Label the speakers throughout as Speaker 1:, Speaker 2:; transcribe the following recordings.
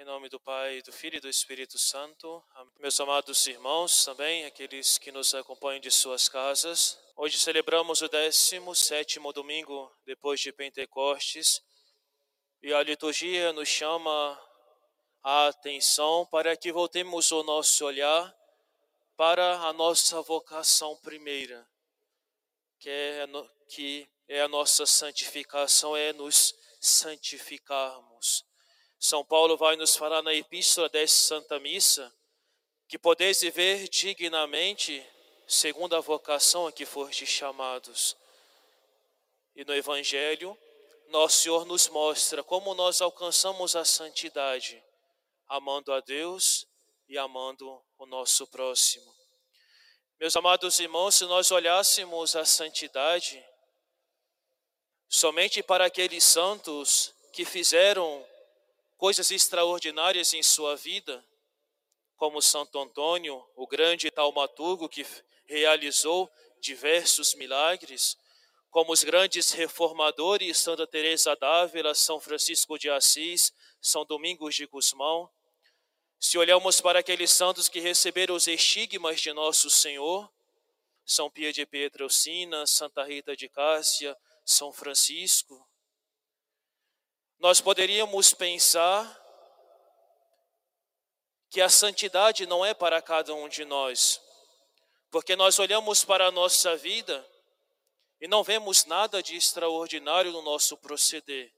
Speaker 1: Em nome do Pai, do Filho e do Espírito Santo. Meus amados irmãos, também aqueles que nos acompanham de suas casas. Hoje celebramos o 17 domingo depois de Pentecostes. E a liturgia nos chama a atenção para que voltemos o nosso olhar para a nossa vocação primeira, que é, que é a nossa santificação, é nos santificarmos. São Paulo vai nos falar na Epístola desta Santa Missa que podeis viver dignamente segundo a vocação a que fostes chamados. E no Evangelho, nosso Senhor nos mostra como nós alcançamos a santidade, amando a Deus e amando o nosso próximo. Meus amados irmãos, se nós olhássemos a santidade somente para aqueles santos que fizeram coisas extraordinárias em sua vida, como Santo Antônio, o grande taumaturgo que realizou diversos milagres, como os grandes reformadores Santa Teresa d'Ávila, São Francisco de Assis, São Domingos de Gusmão. Se olhamos para aqueles santos que receberam os estigmas de nosso Senhor, São Pio de Pietrelcina, Santa Rita de Cássia, São Francisco, nós poderíamos pensar que a santidade não é para cada um de nós, porque nós olhamos para a nossa vida e não vemos nada de extraordinário no nosso proceder.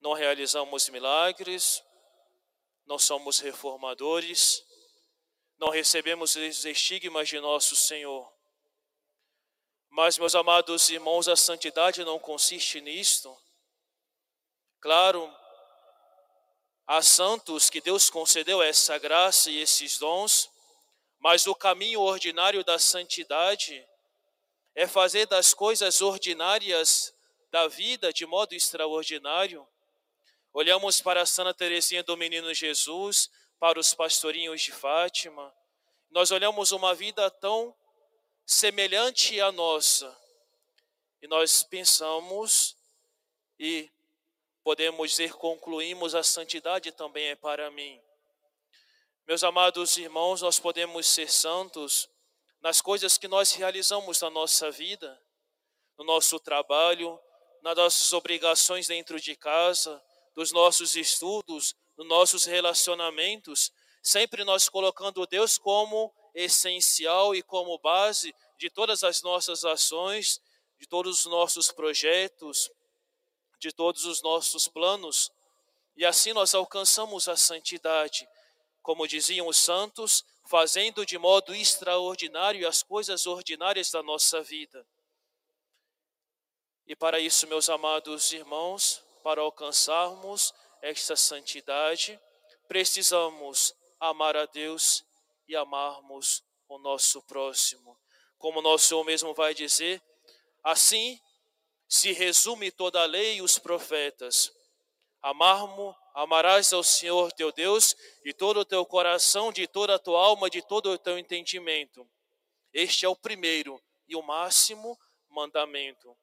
Speaker 1: Não realizamos milagres, não somos reformadores, não recebemos os estigmas de nosso Senhor. Mas, meus amados irmãos, a santidade não consiste nisto Claro, há santos que Deus concedeu essa graça e esses dons, mas o caminho ordinário da santidade é fazer das coisas ordinárias da vida de modo extraordinário. Olhamos para Santa Teresinha do Menino Jesus, para os pastorinhos de Fátima. Nós olhamos uma vida tão semelhante à nossa. E nós pensamos e podemos dizer, concluímos, a santidade também é para mim. Meus amados irmãos, nós podemos ser santos nas coisas que nós realizamos na nossa vida, no nosso trabalho, nas nossas obrigações dentro de casa, dos nossos estudos, nos nossos relacionamentos, sempre nós colocando Deus como essencial e como base de todas as nossas ações, de todos os nossos projetos, de todos os nossos planos, e assim nós alcançamos a santidade, como diziam os santos, fazendo de modo extraordinário as coisas ordinárias da nossa vida. E para isso, meus amados irmãos, para alcançarmos esta santidade, precisamos amar a Deus e amarmos o nosso próximo. Como nosso Senhor mesmo vai dizer, assim se resume toda a lei e os profetas. Amarmo, amarás ao Senhor teu Deus de todo o teu coração, de toda a tua alma, de todo o teu entendimento. Este é o primeiro e o máximo mandamento.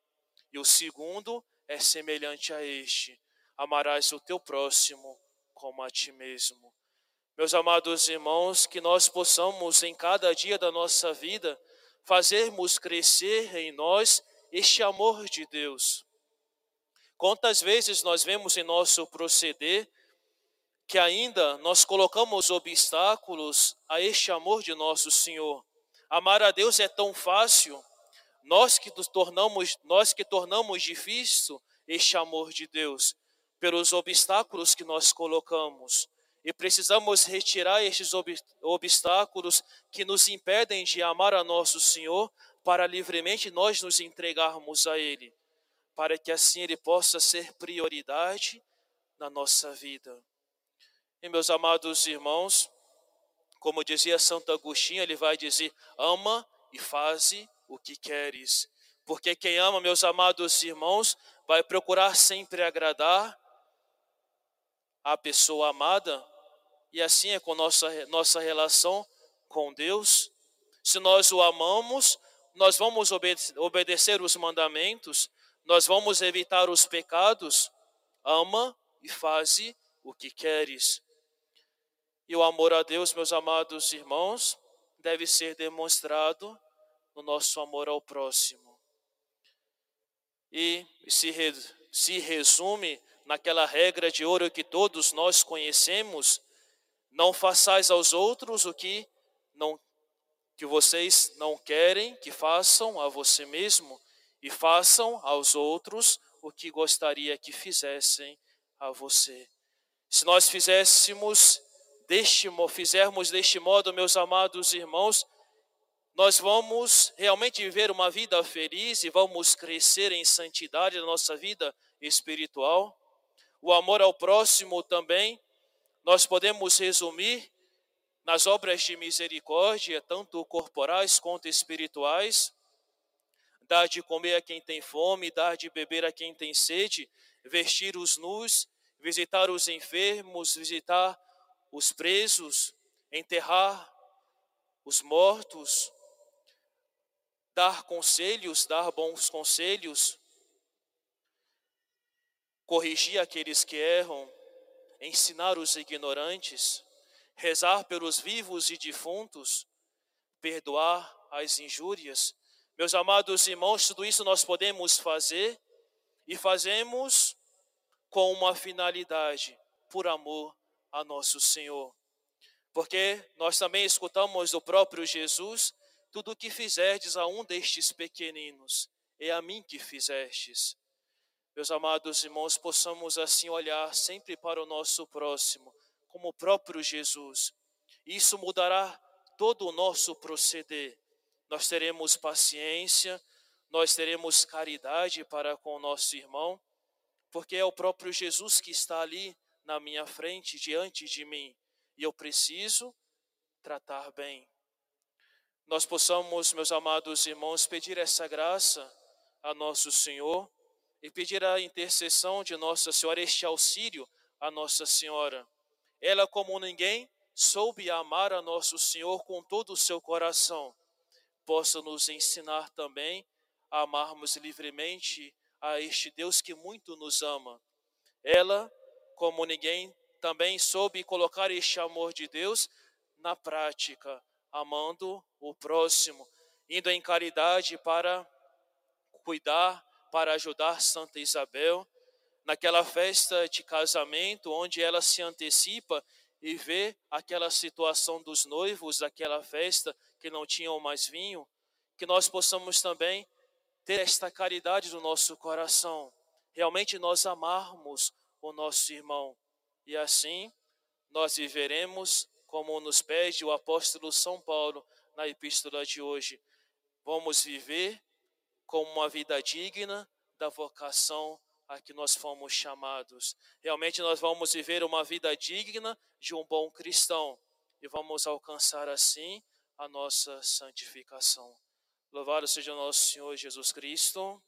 Speaker 1: E o segundo é semelhante a este: amarás o teu próximo como a ti mesmo. Meus amados irmãos, que nós possamos em cada dia da nossa vida fazermos crescer em nós este amor de Deus. Quantas vezes nós vemos em nosso proceder que ainda nós colocamos obstáculos a este amor de nosso Senhor. Amar a Deus é tão fácil, nós que tornamos, nós que tornamos difícil este amor de Deus pelos obstáculos que nós colocamos. E precisamos retirar estes obstáculos que nos impedem de amar a nosso Senhor, para livremente nós nos entregarmos a Ele, para que assim Ele possa ser prioridade na nossa vida. E meus amados irmãos, como dizia Santo Agostinho, ele vai dizer: ama e faze o que queres. Porque quem ama, meus amados irmãos, vai procurar sempre agradar a pessoa amada, e assim é com nossa, nossa relação com Deus. Se nós o amamos, nós vamos obedecer os mandamentos, nós vamos evitar os pecados, ama e faze o que queres. E o amor a Deus, meus amados irmãos, deve ser demonstrado no nosso amor ao próximo. E se, re, se resume naquela regra de ouro que todos nós conhecemos: não façais aos outros o que não que vocês não querem que façam a você mesmo e façam aos outros o que gostaria que fizessem a você. Se nós fizéssemos deste, fizermos deste modo, meus amados irmãos, nós vamos realmente viver uma vida feliz e vamos crescer em santidade na nossa vida espiritual. O amor ao próximo também, nós podemos resumir nas obras de misericórdia, tanto corporais quanto espirituais, dar de comer a quem tem fome, dar de beber a quem tem sede, vestir os nus, visitar os enfermos, visitar os presos, enterrar os mortos, dar conselhos, dar bons conselhos, corrigir aqueles que erram, ensinar os ignorantes rezar pelos vivos e defuntos, perdoar as injúrias. Meus amados irmãos, tudo isso nós podemos fazer e fazemos com uma finalidade, por amor a nosso Senhor. Porque nós também escutamos do próprio Jesus: tudo o que fizerdes a um destes pequeninos, é a mim que fizestes. Meus amados irmãos, possamos assim olhar sempre para o nosso próximo como o próprio Jesus. Isso mudará todo o nosso proceder. Nós teremos paciência, nós teremos caridade para com o nosso irmão, porque é o próprio Jesus que está ali na minha frente, diante de mim, e eu preciso tratar bem. Nós possamos, meus amados irmãos, pedir essa graça a nosso Senhor e pedir a intercessão de Nossa Senhora, este auxílio a Nossa Senhora ela, como ninguém, soube amar a nosso Senhor com todo o seu coração. Possa nos ensinar também a amarmos livremente a este Deus que muito nos ama. Ela, como ninguém, também soube colocar este amor de Deus na prática, amando o próximo, indo em caridade para cuidar, para ajudar Santa Isabel, naquela festa de casamento, onde ela se antecipa e vê aquela situação dos noivos daquela festa que não tinham mais vinho, que nós possamos também ter esta caridade no nosso coração, realmente nós amarmos o nosso irmão e assim nós viveremos como nos pede o apóstolo São Paulo na epístola de hoje. Vamos viver como uma vida digna da vocação a que nós fomos chamados. Realmente nós vamos viver uma vida digna de um bom cristão e vamos alcançar assim a nossa santificação. Louvado seja nosso Senhor Jesus Cristo.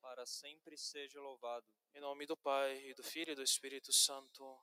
Speaker 2: Para sempre seja louvado.
Speaker 1: Em nome do Pai, e do Filho e do Espírito Santo.